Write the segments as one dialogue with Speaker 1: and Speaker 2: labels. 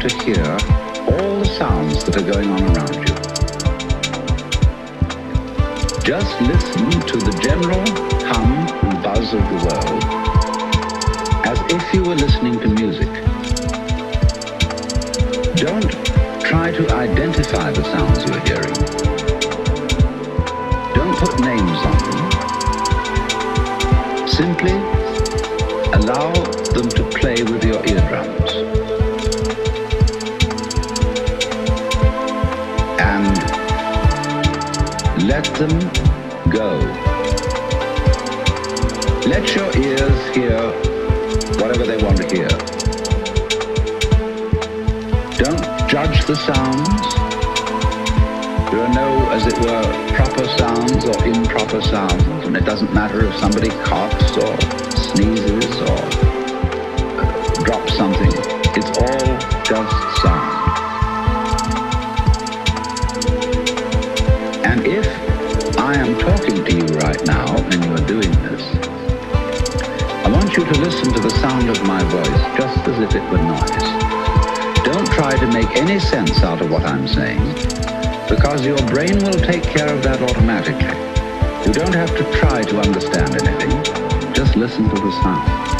Speaker 1: to hear all the sounds that are going on around you, just listen to the general hum and buzz of the world as if you were listening to music. Don't try to identify the sounds you're hearing. The sounds. There are no, as it were, proper sounds or improper sounds, and it doesn't matter if somebody coughs or sneezes or drops something. It's all just sound. And if I am talking to you right now and you are doing this, I want you to listen to the sound of my voice just as if it were noise. Try to make any sense out of what I'm saying, because your brain will take care of that automatically. You don't have to try to understand anything. Just listen to the sound.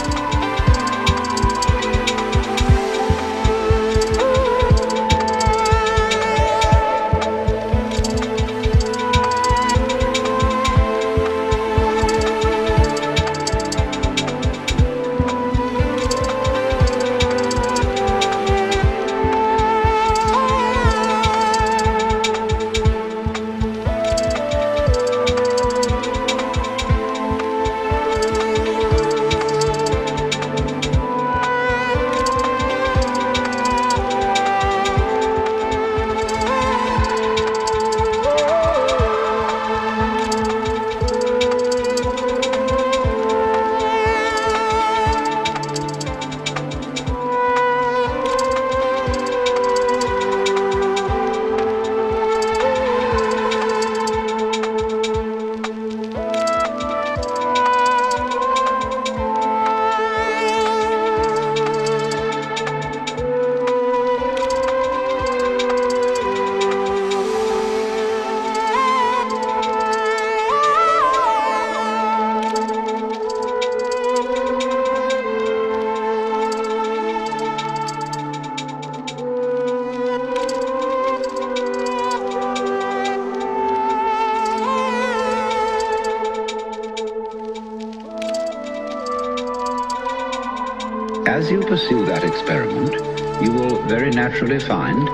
Speaker 1: Naturally find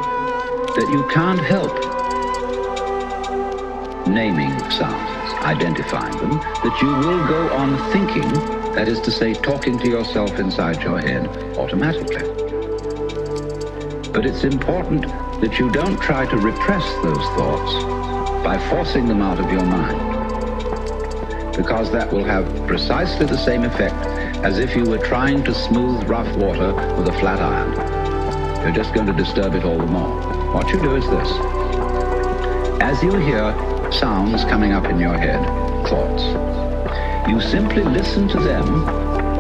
Speaker 1: that you can't help naming sounds, identifying them, that you will go on thinking, that is to say, talking to yourself inside your head automatically. But it's important that you don't try to repress those thoughts by forcing them out of your mind, because that will have precisely the same effect as if you were trying to smooth rough water with a flat iron. You're just going to disturb it all the more. What you do is this. As you hear sounds coming up in your head, thoughts, you simply listen to them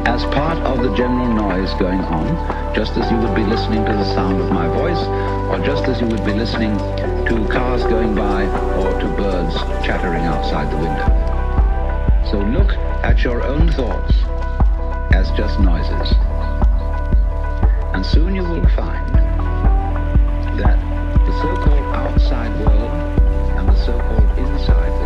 Speaker 1: as part of the general noise going on, just as you would be listening to the sound of my voice, or just as you would be listening to cars going by or to birds chattering outside the window. So look at your own thoughts as just noises. And soon you will find so-called outside world and the so-called inside world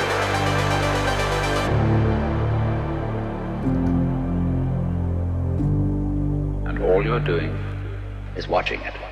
Speaker 1: Doing is watching it.